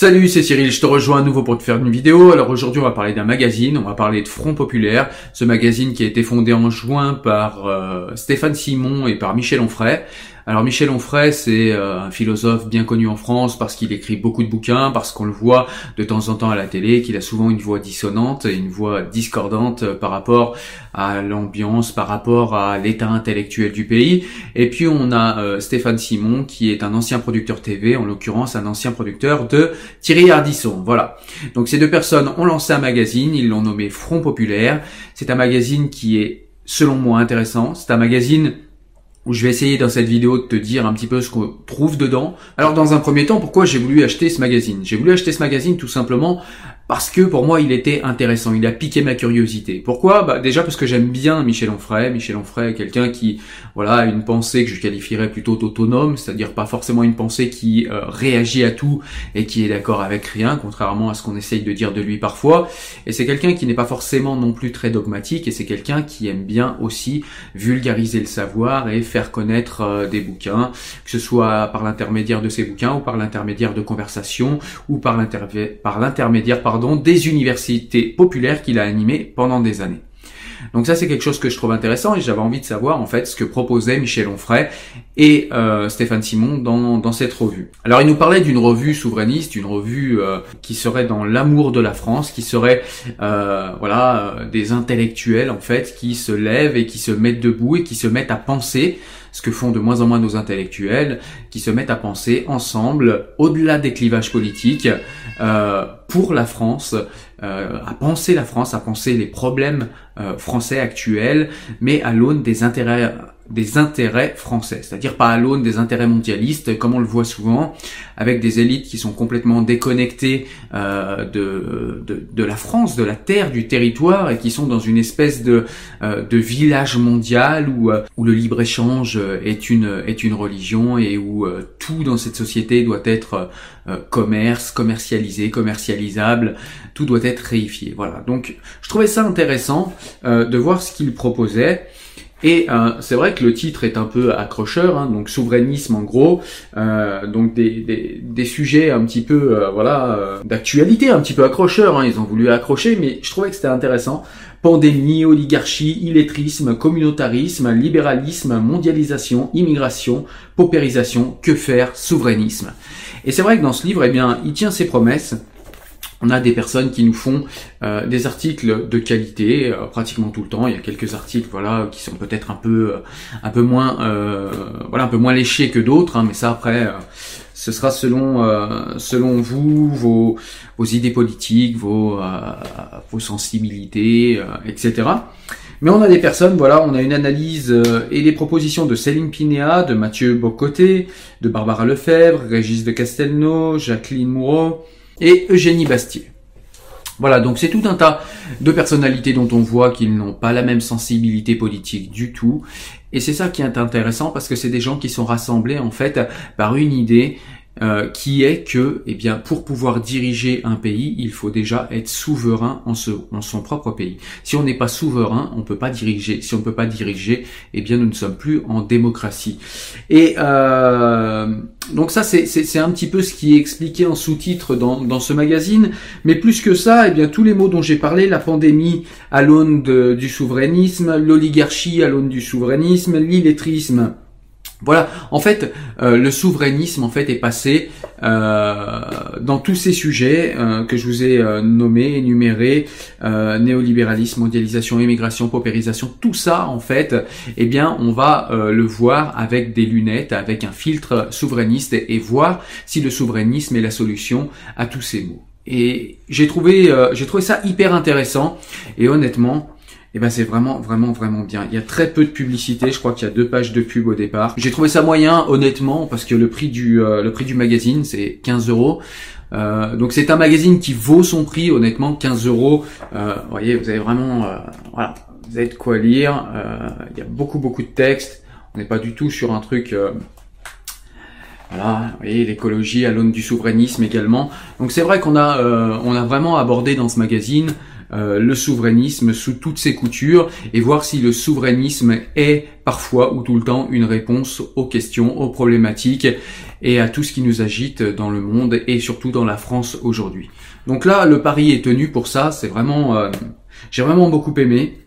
Salut, c'est Cyril, je te rejoins à nouveau pour te faire une vidéo. Alors aujourd'hui, on va parler d'un magazine, on va parler de Front Populaire, ce magazine qui a été fondé en juin par euh, Stéphane Simon et par Michel Onfray. Alors Michel Onfray, c'est euh, un philosophe bien connu en France parce qu'il écrit beaucoup de bouquins, parce qu'on le voit de temps en temps à la télé, qu'il a souvent une voix dissonante et une voix discordante euh, par rapport à l'ambiance, par rapport à l'état intellectuel du pays. Et puis on a euh, Stéphane Simon qui est un ancien producteur TV, en l'occurrence un ancien producteur de Thierry Ardisson. Voilà. Donc ces deux personnes ont lancé un magazine, ils l'ont nommé Front Populaire. C'est un magazine qui est selon moi intéressant. C'est un magazine où je vais essayer dans cette vidéo de te dire un petit peu ce qu'on trouve dedans. Alors dans un premier temps, pourquoi j'ai voulu acheter ce magazine? J'ai voulu acheter ce magazine tout simplement parce que pour moi il était intéressant, il a piqué ma curiosité. Pourquoi? Bah, Déjà parce que j'aime bien Michel Onfray. Michel Onfray est quelqu'un qui voilà a une pensée que je qualifierais plutôt autonome, c'est-à-dire pas forcément une pensée qui euh, réagit à tout et qui est d'accord avec rien, contrairement à ce qu'on essaye de dire de lui parfois. Et c'est quelqu'un qui n'est pas forcément non plus très dogmatique et c'est quelqu'un qui aime bien aussi vulgariser le savoir et faire connaître euh, des bouquins, que ce soit par l'intermédiaire de ses bouquins ou par l'intermédiaire de conversations ou par l'intermédiaire pardon des universités populaires qu'il a animées pendant des années. Donc ça c'est quelque chose que je trouve intéressant et j'avais envie de savoir en fait ce que proposait Michel Onfray et euh, Stéphane Simon dans, dans cette revue. Alors il nous parlait d'une revue souverainiste, une revue euh, qui serait dans l'amour de la France, qui serait euh, voilà des intellectuels en fait qui se lèvent et qui se mettent debout et qui se mettent à penser ce que font de moins en moins nos intellectuels, qui se mettent à penser ensemble, au-delà des clivages politiques, euh, pour la France, euh, à penser la France, à penser les problèmes euh, français actuels, mais à l'aune des intérêts des intérêts français, c'est-à-dire pas à l'aune des intérêts mondialistes, comme on le voit souvent, avec des élites qui sont complètement déconnectées euh, de, de, de, la France, de la terre, du territoire, et qui sont dans une espèce de, euh, de village mondial où, euh, où le libre-échange est une, est une religion et où tout dans cette société doit être commerce, commercialisé, commercialisable, tout doit être réifié. Voilà. Donc je trouvais ça intéressant de voir ce qu'il proposait. Et euh, c'est vrai que le titre est un peu accrocheur, hein, donc souverainisme en gros, euh, donc des, des, des, sujets un petit peu, euh, voilà, euh, d'actualité, un petit peu accrocheurs. Hein, ils ont voulu accrocher, mais je trouvais que c'était intéressant. Pandémie, oligarchie, illettrisme, communautarisme, libéralisme, mondialisation, immigration, paupérisation, que faire, souverainisme. Et c'est vrai que dans ce livre, eh bien, il tient ses promesses on a des personnes qui nous font euh, des articles de qualité euh, pratiquement tout le temps. Il y a quelques articles, voilà, qui sont peut-être un peu, euh, un peu moins, voilà, un peu moins léchés que d'autres. Hein, mais ça, après, ce sera selon, selon vous, vos, vos idées politiques, vos, vos sensibilités, etc. Mais on a des personnes, voilà, on a une analyse et des propositions de Céline Pinéa, de Mathieu Bocoté, de Barbara Lefebvre, Régis de Castelnau, Jacqueline Moureau, et Eugénie Bastier. Voilà, donc c'est tout un tas de personnalités dont on voit qu'ils n'ont pas la même sensibilité politique du tout. Et c'est ça qui est intéressant parce que c'est des gens qui sont rassemblés en fait par une idée euh, qui est que, eh bien, pour pouvoir diriger un pays, il faut déjà être souverain en, en son propre pays. Si on n'est pas souverain, on peut pas diriger. Si on ne peut pas diriger, eh bien, nous ne sommes plus en démocratie. Et euh, donc ça, c'est un petit peu ce qui est expliqué en sous-titre dans, dans ce magazine. Mais plus que ça, eh bien, tous les mots dont j'ai parlé, la pandémie à l'aune du souverainisme, l'oligarchie à l'aune du souverainisme, l'illettrisme voilà, en fait, euh, le souverainisme en fait est passé euh, dans tous ces sujets euh, que je vous ai nommés, énumérés, néolibéralisme, mondialisation, immigration, paupérisation, tout ça en fait, eh bien, on va le voir avec des lunettes, avec un filtre souverainiste et, voir si le souverainisme est la solution à tous ces mots. Et j'ai trouvé, j'ai trouvé ça hyper intéressant et honnêtement, et eh ben c'est vraiment vraiment vraiment bien. Il y a très peu de publicité, je crois qu'il y a deux pages de pub au départ. J'ai trouvé ça moyen honnêtement parce que le prix du euh, le prix du magazine c'est 15 euros. Euh, donc c'est un magazine qui vaut son prix honnêtement 15 euros. Euh, vous voyez vous avez vraiment voilà vous avez de quoi lire. il y a beaucoup beaucoup de textes. On n'est pas du tout sur un truc voilà, voyez, l'écologie à l'aune du souverainisme également. Donc c'est vrai qu'on a, on a vraiment abordé dans ce magazine euh, le souverainisme sous toutes ses coutures et voir si le souverainisme est parfois ou tout le temps une réponse aux questions, aux problématiques et à tout ce qui nous agite dans le monde et surtout dans la France aujourd'hui. Donc là, le pari est tenu pour ça. C'est vraiment, euh, j'ai vraiment beaucoup aimé.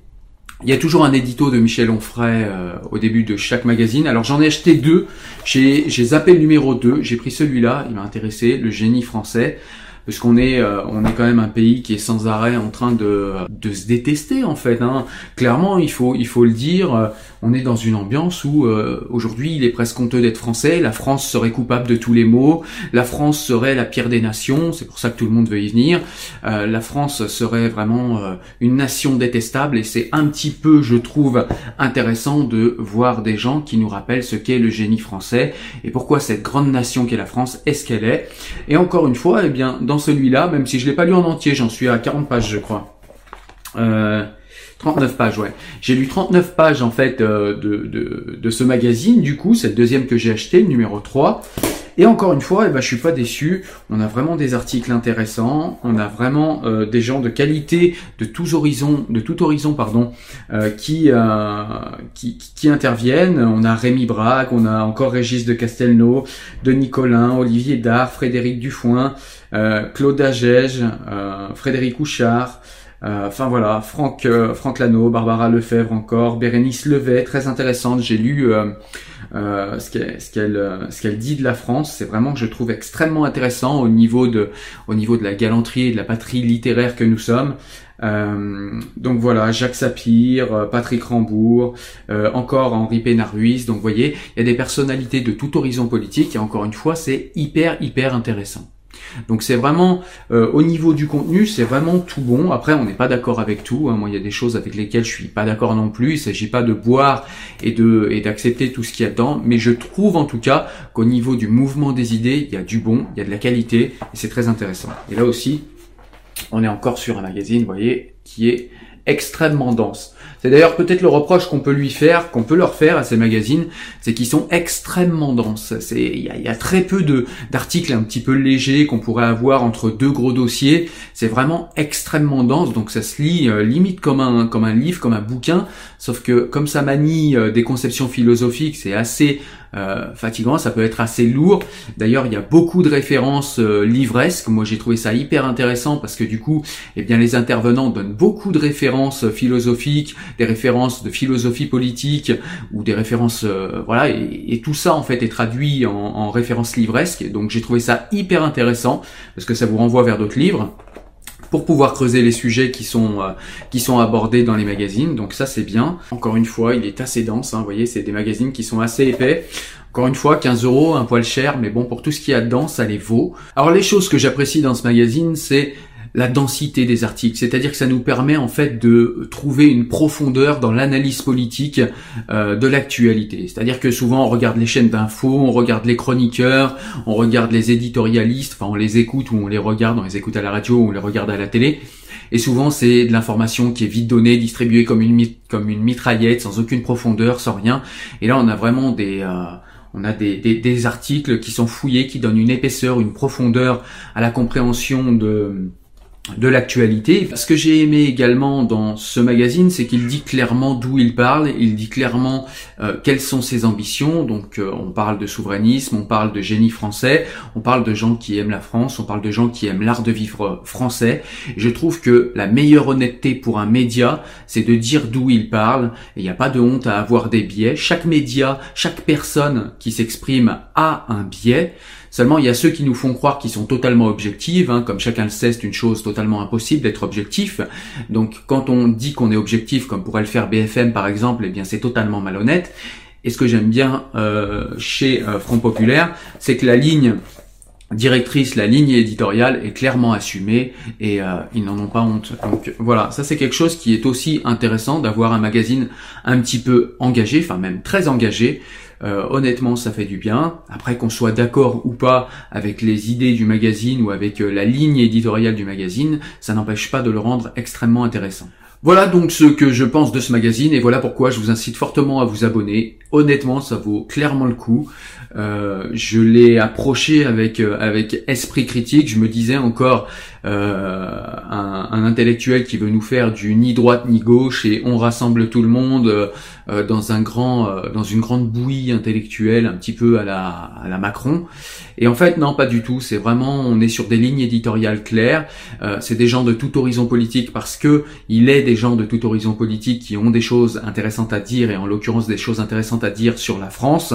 Il y a toujours un édito de Michel Onfray euh, au début de chaque magazine. Alors j'en ai acheté deux. J'ai zappé le numéro 2. J'ai pris celui-là. Il m'a intéressé, Le génie français parce qu'on est euh, on est quand même un pays qui est sans arrêt en train de, de se détester en fait. Hein. Clairement, il faut il faut le dire. Euh, on est dans une ambiance où euh, aujourd'hui il est presque honteux d'être français. La France serait coupable de tous les maux. La France serait la pire des nations. C'est pour ça que tout le monde veut y venir. la France serait vraiment une nation détestable et c'est un petit peu, je trouve, intéressant de voir des gens qui nous rappellent ce qu'est le génie français et pourquoi cette grande nation qu'est la France est ce qu'elle est. Et encore une fois, eh bien celui-là, même si je l'ai pas lu en entier, j'en suis à 40 pages, je crois. Euh, 39 pages, ouais. J'ai lu 39 pages en fait euh, de, de, de, ce magazine, du coup, c'est le deuxième que j'ai acheté, le numéro 3. Et encore une fois, eh ben, je suis pas déçu. On a vraiment des articles intéressants. On a vraiment euh, des gens de qualité de tous horizons, de tout horizon, pardon, euh, qui, euh, qui, qui interviennent. On a Rémi Braque, on a encore Régis de Castelnau, Denis Collin, Olivier Dard, Frédéric Dufoin, Claude Agege, Frédéric Couchard. Enfin voilà, Franck, Franck Lano, Barbara Lefebvre encore, Bérénice Levet, très intéressante. J'ai lu euh, ce qu'elle ce qu'elle euh, ce qu'elle dit de la France, c'est vraiment que je trouve extrêmement intéressant au niveau de au niveau de la galanterie et de la patrie littéraire que nous sommes. Euh, donc voilà, Jacques Sapir, euh, Patrick Rambourg, encore Henri Pénard-Ruiz. Donc vous voyez, il y a des personnalités de tout horizon politique et encore une fois, c'est hyper hyper intéressant. Donc c'est vraiment euh, au niveau du contenu, c'est vraiment tout bon. Après, on n'est pas d'accord avec tout. Hein. Moi, il y a des choses avec lesquelles je suis pas d'accord non plus. Il s'agit pas de boire et de et d'accepter tout ce qu'il y a dedans, mais je trouve en tout cas qu'au niveau du mouvement des idées, il y a du bon, il y a de la qualité et c'est très intéressant. Et là aussi, on est encore sur un magazine, vous voyez, qui est extrêmement dense. C'est d'ailleurs peut-être le reproche qu'on peut lui faire, qu'on peut leur faire à ces magazines, c'est qu'ils sont extrêmement denses. C'est il y a, très peu d'articles un petit peu légers qu'on pourrait avoir entre deux gros dossiers. C'est vraiment extrêmement dense, donc ça se lit euh, limite comme un livre, comme un bouquin. Sauf que comme ça manie euh, des conceptions philosophiques, c'est assez euh, fatigant, ça peut être assez lourd. D'ailleurs, il y a beaucoup de références livresques. Moi, j'ai trouvé ça hyper intéressant parce que du coup, eh bien, les intervenants donnent beaucoup de références philosophiques, des références de philosophie politique ou des références, euh, voilà, et, tout ça en fait est traduit en, en références livresques. Donc, j'ai trouvé ça hyper intéressant parce que ça vous renvoie vers d'autres livres pour pouvoir creuser les sujets qui sont euh, qui sont abordés dans les magazines. Donc ça c'est bien. Encore une fois, il est assez dense. Hein, vous voyez, c'est des magazines qui sont assez épais. Encore une fois, 15 euros, un poil cher, mais bon, pour tout ce qui y a dedans, ça les vaut. Alors les choses que j'apprécie dans ce magazine, c'est la densité des articles, c'est-à-dire que ça nous permet en fait de trouver une profondeur dans l'analyse politique euh, de l'actualité. C'est-à-dire que souvent on regarde les chaînes d'infos, on regarde les chroniqueurs, on regarde les éditorialistes, enfin on les écoute ou on les regarde, on les écoute à la radio ou on les regarde à la télé. Et souvent c'est de l'information qui est vite donnée, distribuée comme une comme une mitraillette, sans aucune profondeur, sans rien. Et là on a vraiment des euh, on a des, des, des, articles qui sont fouillés, qui donnent une épaisseur, une profondeur à la compréhension de, de l'actualité. Ce que j'ai aimé également dans ce magazine, c'est qu'il dit clairement d'où il parle, il dit clairement euh, quelles sont ses ambitions. Donc euh, on parle de souverainisme, on parle de génie français, on parle de gens qui aiment la France, on parle de gens qui aiment l'art de vivre français. je trouve que la meilleure honnêteté pour un média, c'est de dire d'où il parle. Il n'y a pas de honte à avoir des biais. Chaque média, chaque personne qui s'exprime a un biais. Seulement, il y a ceux qui nous font croire qu'ils sont totalement objectifs. Hein. comme chacun le sait, c'est une chose totalement impossible d'être objectif. Donc, quand on dit qu'on est objectif, comme pourrait le faire BFM par exemple, eh bien, c'est totalement malhonnête. Et ce que j'aime bien euh, chez euh, Front Populaire, c'est que la ligne directrice, la ligne éditoriale est clairement assumée et euh, ils n'en ont pas honte. Donc voilà, ça c'est quelque chose qui est aussi intéressant d'avoir un magazine un petit peu engagé, enfin même très engagé, euh, honnêtement, ça fait du bien. Après qu'on soit d'accord ou pas avec les idées du magazine ou avec euh, la ligne éditoriale du magazine, ça n'empêche pas de le rendre extrêmement intéressant. Voilà donc ce que je pense de ce magazine et voilà pourquoi je vous incite fortement à vous abonner. Honnêtement, ça vaut clairement le coup. Euh, je l'ai approché avec avec esprit critique. Je me disais encore un, un, intellectuel qui veut nous faire du ni droite ni gauche et on rassemble tout le monde dans un grand, dans une grande bouillie intellectuelle, un petit peu à la, à la Macron. Et en fait, non, pas du tout. C'est vraiment, on est sur des lignes éditoriales claires. c'est des gens de tout horizon politique parce que il est des gens de tout horizon politique qui ont des choses intéressantes à dire et en l'occurrence des choses intéressantes à dire sur la France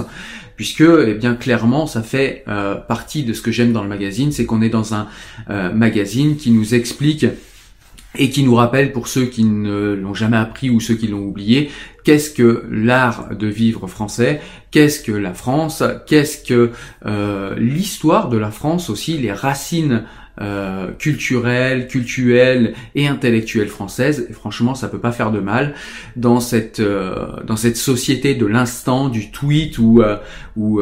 puisque eh bien clairement ça fait euh, partie de ce que j'aime dans le magazine, c'est qu'on est dans un euh, magazine qui nous explique et qui nous rappelle pour ceux qui ne l'ont jamais appris ou ceux qui l'ont oublié, qu'est-ce que l'art de vivre français, qu'est-ce que la France, qu'est-ce que euh, l'histoire de la France aussi, les racines euh, culturelle, culturelle et intellectuelle française. Franchement, ça peut pas faire de mal dans cette euh, dans cette société de l'instant, du tweet où euh, où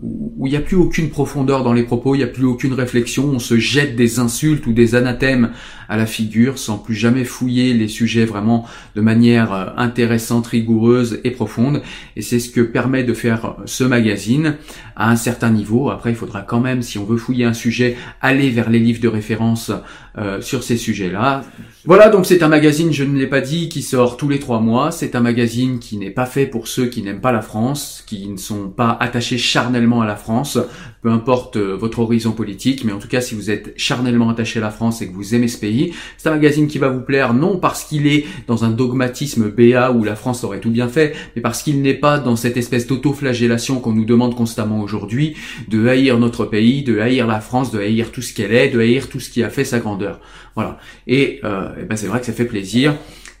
où il n'y a plus aucune profondeur dans les propos, il n'y a plus aucune réflexion, on se jette des insultes ou des anathèmes à la figure sans plus jamais fouiller les sujets vraiment de manière intéressante, rigoureuse et profonde. Et c'est ce que permet de faire ce magazine à un certain niveau. Après, il faudra quand même, si on veut fouiller un sujet, aller vers les livres de référence euh, sur ces sujets-là. Voilà, donc c'est un magazine, je ne l'ai pas dit, qui sort tous les trois mois. C'est un magazine qui n'est pas fait pour ceux qui n'aiment pas la France, qui ne sont pas attachés charnellement à la France, peu importe euh, votre horizon politique, mais en tout cas si vous êtes charnellement attaché à la France et que vous aimez ce pays, c'est un magazine qui va vous plaire non parce qu'il est dans un dogmatisme BA où la France aurait tout bien fait, mais parce qu'il n'est pas dans cette espèce d'autoflagellation qu'on nous demande constamment aujourd'hui, de haïr notre pays, de haïr la France, de haïr tout ce qu'elle est, de haïr tout ce qui a fait sa grandeur. Voilà. Et, euh, eh ben c'est vrai que ça fait plaisir.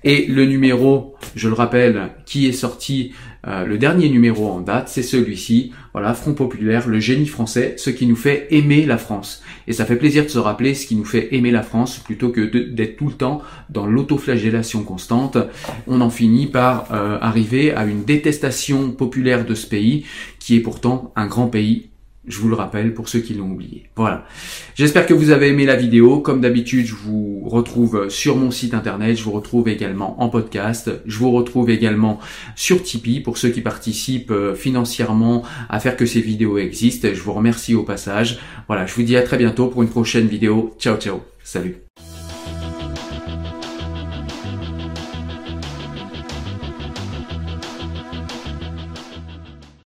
Et le numéro, je le rappelle, qui est sorti, euh, le dernier numéro en date, c'est celui-ci. Voilà, Front Populaire, le génie français, ce qui nous fait aimer la France. Et ça fait plaisir de se rappeler ce qui nous fait aimer la France, plutôt que d'être tout le temps dans l'autoflagellation constante. On en finit par euh, arriver à une détestation populaire de ce pays, qui est pourtant un grand pays je vous le rappelle pour ceux qui l'ont oublié. Voilà. J'espère que vous avez aimé la vidéo. Comme d'habitude, je vous retrouve sur mon site internet. Je vous retrouve également en podcast. Je vous retrouve également sur Tipeee pour ceux qui participent euh, financièrement à faire que ces vidéos existent. Je vous remercie au passage. Voilà. Je vous dis à très bientôt pour une prochaine vidéo. Ciao, ciao. Salut.